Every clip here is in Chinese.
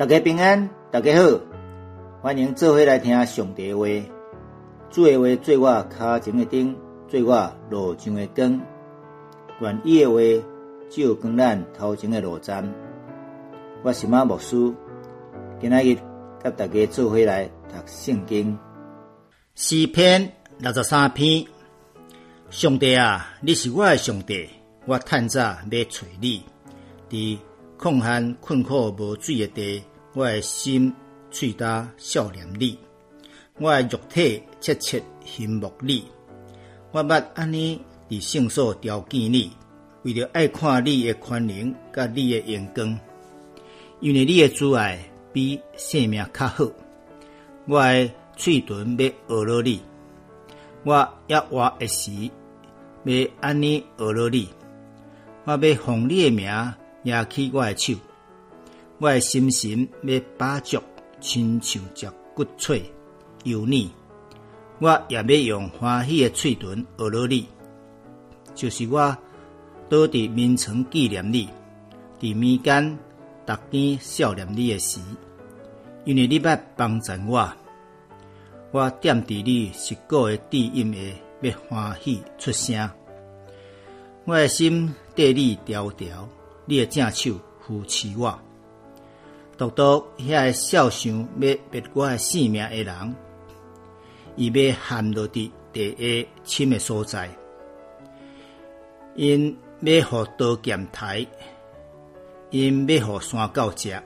大家平安，大家好，欢迎做伙来听上帝话。主的话做我脚前的灯，做我路上的光。愿意的话照光咱头前的路站。我是马牧师，今仔日甲大家做伙来读圣经。诗篇六十三篇，上帝啊，你是我的上帝，我趁早要找你。伫空闲困苦无水的地，我的心喙焦笑念你，我的肉体切切羡慕你。我捌安尼伫圣所调见你，为着爱看你的宽容甲你的阳光，因为你的阻碍比性命较好。我的喙唇要学了你，我要活的时要安尼学了你，我要奉你的名。举起我的手，我诶心神要把足，亲像只骨髓油腻。我也要用欢喜的嘴唇学了你，就是我倒伫眠床纪念你，伫眠间逐天笑念你诶时，因为你捌帮助我，我惦伫你是个诶低音诶，要欢喜出声，我诶心缀你条条。你诶正手扶持我，独独遐个笑想要灭我的性命的人，伊要陷落伫地下深的所在，因要互刀剑台，因要互山狗食，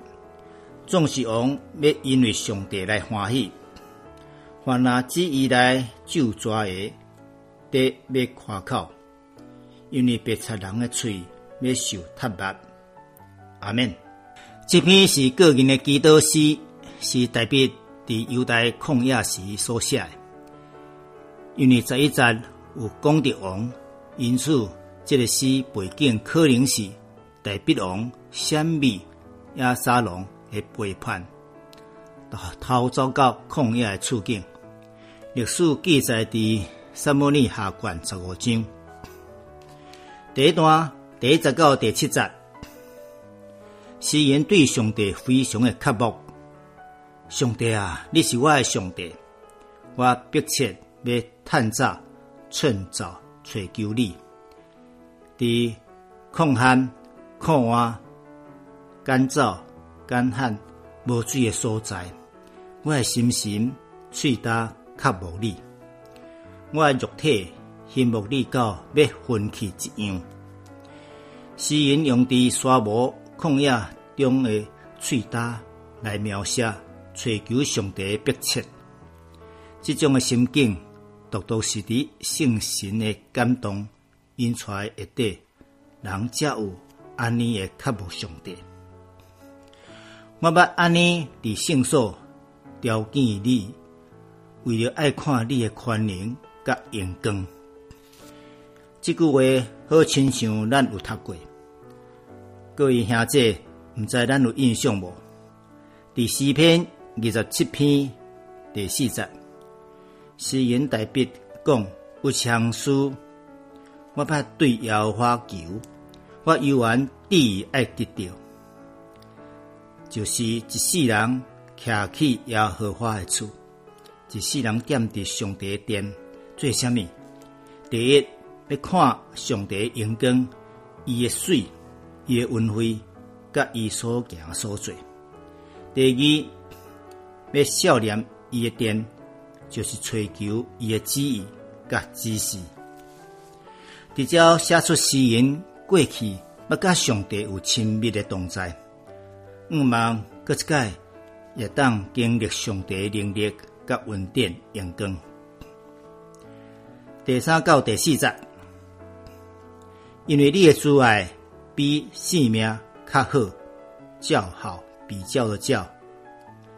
总是王要因为上帝来欢喜，凡那旨意来救抓诶，得要夸口，因为别贼人诶喙。要受踏伐。阿门。这篇是个人的祈祷诗，是代表伫犹太抗亚时所写的。因为十一节有讲到王，因此这个诗背景可能是代表王闪避亚沙龙的背叛，逃走到抗亚的处境。历史记载伫撒摩尼下卷十五章第一段。第一十到第七节，诗人对上帝非常的渴慕。上帝啊，你是我的上帝，我迫切要探查、趁早找求你。伫空旱、酷旱、干燥、干旱、无水的所在，我的心神喙焦渴慕你，我的肉体羡慕你到要分去一样。诗人用伫沙漠旷野中的喙焦来描写追求上帝的迫切，这种的心境，独独是伫圣神的感动引出来一底，人才有安尼的渴慕上帝。我捌安尼伫圣所雕见你，为了爱看你的宽容甲阳光。这句话好亲像咱有读过，各位兄姐，毋知咱有印象无？第四篇二十七篇第四节，诗人代笔讲：有强书，我怕对摇花求，我犹原地爱得到，就是一世人徛起耶和华的厝，一世人踮伫上帝殿，做虾米？第一。要看上帝阳光，伊的水，伊的恩惠，甲伊所行所做。第二，要笑念伊的殿，就是追求伊的旨意甲指示。直接写出诗人过去要甲上帝有亲密的同在，毋望搁一届也当经历上帝能力甲稳定阳光。第三到第四节。因为你的阻碍比性命较好，较好比较的较，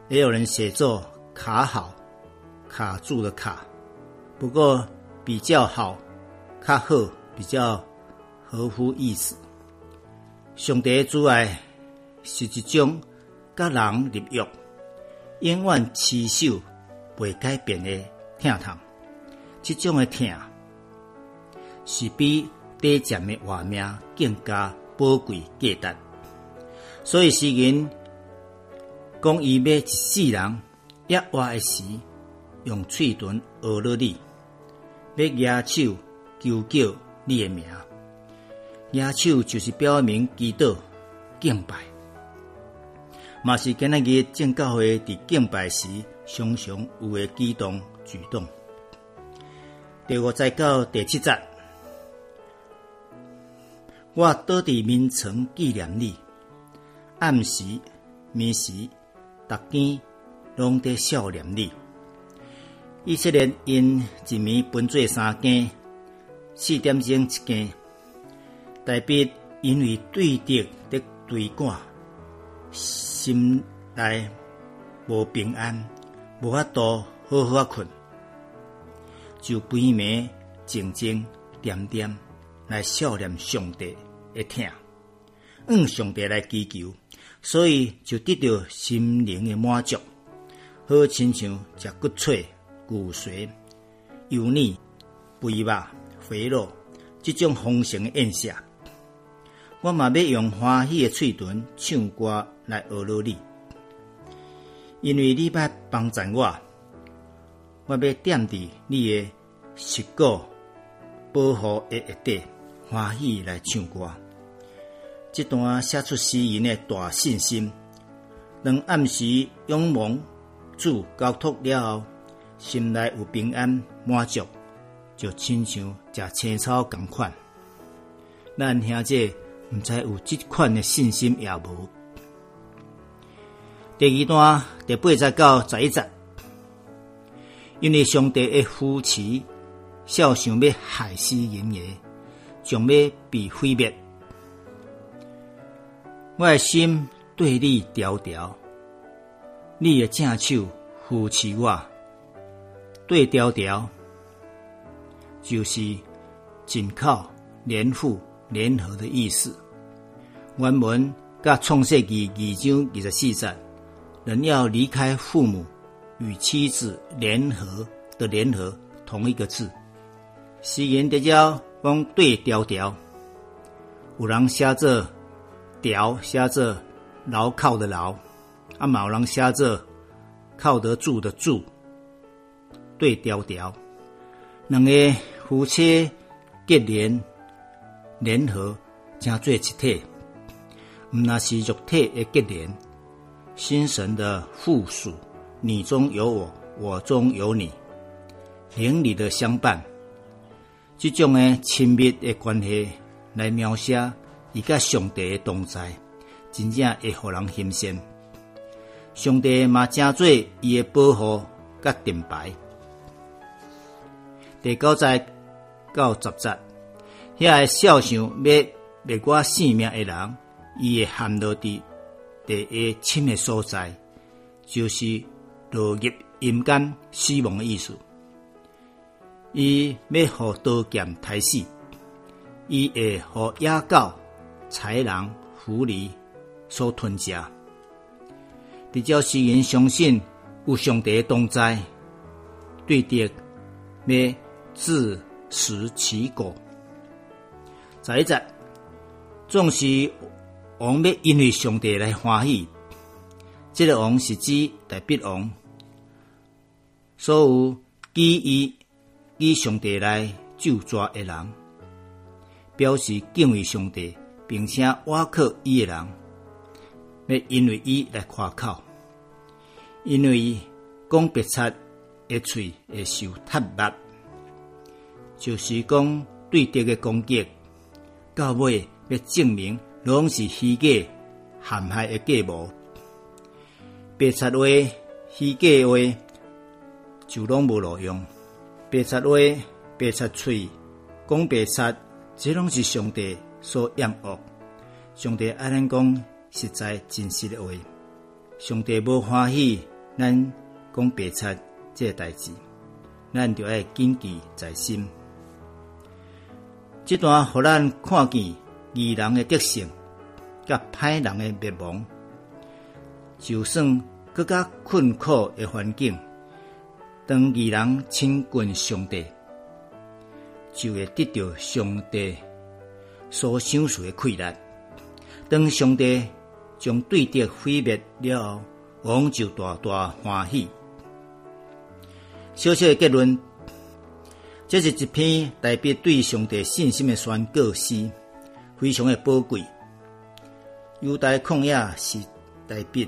也有人写作卡好，卡住的卡。不过比较好，较好比较合乎意思。上帝阻碍是一种甲人立约、永远持守、未改变的疼痛。这种的疼是比。短暂的活命更加宝贵价值，所以诗人讲伊要一世人压活诶时，用喙唇学了你，要举手求叫你诶名。举手就是表明祈祷敬拜，嘛是今仔日正教会伫敬拜时常常有诶举动举动。第五再到第七节，我倒伫眠床纪念你，暗时、暝时、逐间拢伫想念你。以色列因一暝分做三更，四点钟一更。代笔因为对敌的对赶，心内无平安，无法度好好困，就半暝静静点点来想念上帝会听，向上帝来祈求，所以就得到心灵的满足，好亲像食骨脆、骨髓、油腻、肥肉、肥肉这种丰盛的宴席。我嘛要用欢喜的嘴唇唱歌来娱乐你，因为你捌帮助我，我要踮伫你的膝骨保护的下底，欢喜来唱歌。这段写出诗人的大信心。当暗时仰望主交托了后，心内有平安满足，就亲像食青草共款。咱兄姐。毋知有即款的信心也无。第二段第八节到十一节，因为上帝的扶持，少想要害死人耶，将要被毁灭。我的心对你调调，你的正手扶持我，对调调，就是紧靠连附。联合的意思，原文甲创世纪二章二十四节，人要离开父母与妻子联合的联合同一个字。诗人得叫讲对调调，有人写作调，写作牢靠的牢，啊，有人写作靠得住的住，对调调，两个夫妻结连。联合加做一体，毋那是肉体的结连，心神的附属，你中有我，我中有你，灵里的相伴，这种的亲密的关系来描写伊甲上帝的同在，真正会互人心羡。上帝嘛正做伊的保护甲盾牌。第九节到十节。遐个少想要灭我性命的人，伊会陷落伫第一深的所在，就是落入阴间死亡的意思。伊要互刀剑杀死，伊会互野狗、豺狼、狐狸所吞食。比较诗人相信有上帝同在，对敌要自食其果。十一节，总是王要因为上帝来欢喜。这个王是指大笔王，所有基于以上帝来救抓的人，表示敬畏上帝，并且挖靠伊的人，要因为伊来夸口，因为伊讲白贼的嘴会受踏灭，就是讲对敌的攻击。到尾要证明拢是虚假、陷害的计谋，白贼话、虚假话就拢无路用。白贼话、白贼嘴讲白贼，这拢是上帝所厌恶。上帝爱咱讲实在真实的话，上帝无欢喜咱讲白贼这代志，咱就要谨记在心。这段互咱看见义人的德性，甲歹人的灭亡。就算搁较困苦的环境，当义人亲近上帝，就会得到上帝所享受的快乐。当上帝将对敌毁灭了后，王就大大欢喜。小小的结论，这是一篇代表对上帝信心的宣告诗，非常的宝贵。犹大旷野是代表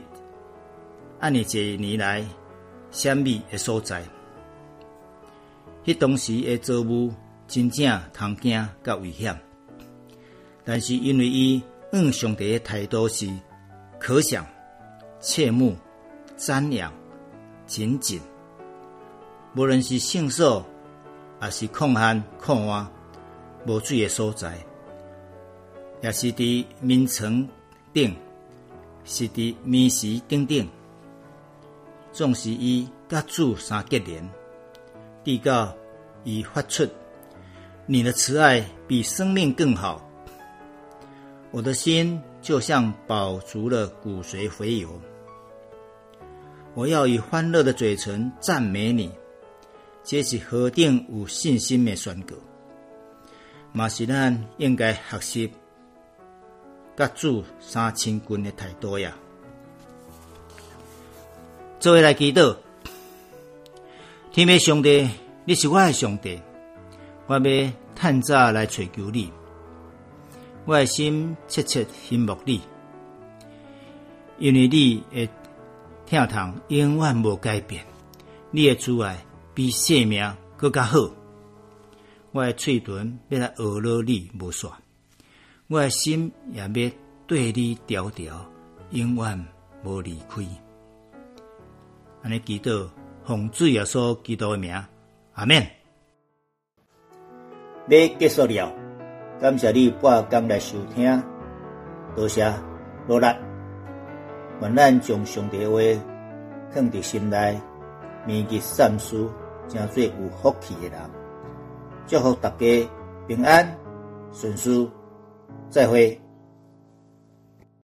安尼一年来险密的所在，迄当时的造物真正通惊甲危险，但是因为伊向上帝的态度是可想、切慕、瞻仰、紧紧。无论是圣所，还是空闲旷洼、无水的所在，也是伫眠床顶，是伫眠时顶顶，总是伊甲主三结连，直到伊发出你的慈爱比生命更好，我的心就像饱足了骨髓肥油，我要以欢乐的嘴唇赞美你。这是何等有信心的宣告，嘛是咱应该学习甲主三千军的态度呀。作为来祈祷，天父上帝，你是我的上帝，我要探早来寻求你，我的心切切羡慕你，因为你的疼痛永远无改变，你的阻碍。比生命更加好，我的嘴唇要来娱乐你无煞，我的心也要对你调调，永远无离开。安尼祈祷，奉主耶稣基督的名，阿免。要结束了，感谢你半工来收听，多谢努力，愿咱将上帝话放伫心内，铭记善事，成做有福气的人，祝福大家平安顺遂，再会。